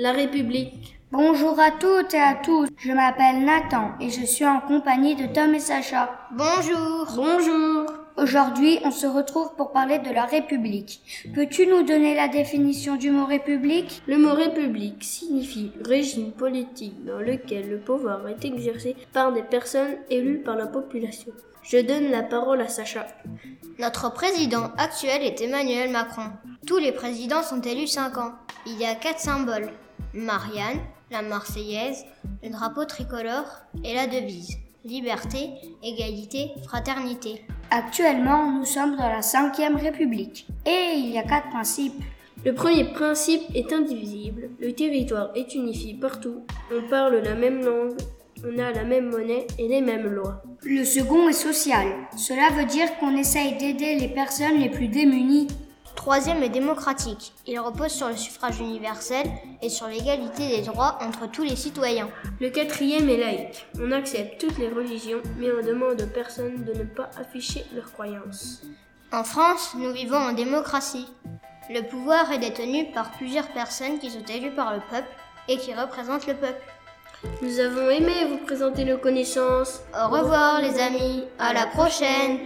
La République. Bonjour à toutes et à tous, je m'appelle Nathan et je suis en compagnie de Tom et Sacha. Bonjour. Bonjour. Aujourd'hui, on se retrouve pour parler de la République. Peux-tu nous donner la définition du mot République? Le mot République signifie régime politique dans lequel le pouvoir est exercé par des personnes élues par la population. Je donne la parole à Sacha. Notre président actuel est Emmanuel Macron. Tous les présidents sont élus 5 ans. Il y a quatre symboles. Marianne, la Marseillaise, le drapeau tricolore et la devise. Liberté, égalité, fraternité. Actuellement, nous sommes dans la 5e République. Et il y a quatre principes. Le premier principe est indivisible. Le territoire est unifié partout. On parle la même langue. On a la même monnaie et les mêmes lois. Le second est social. Cela veut dire qu'on essaye d'aider les personnes les plus démunies. Troisième est démocratique. Il repose sur le suffrage universel et sur l'égalité des droits entre tous les citoyens. Le quatrième est laïque. On accepte toutes les religions, mais on demande aux personnes de ne pas afficher leurs croyances. En France, nous vivons en démocratie. Le pouvoir est détenu par plusieurs personnes qui sont élues par le peuple et qui représentent le peuple. Nous avons aimé vous présenter nos connaissances. Au revoir les amis, à la prochaine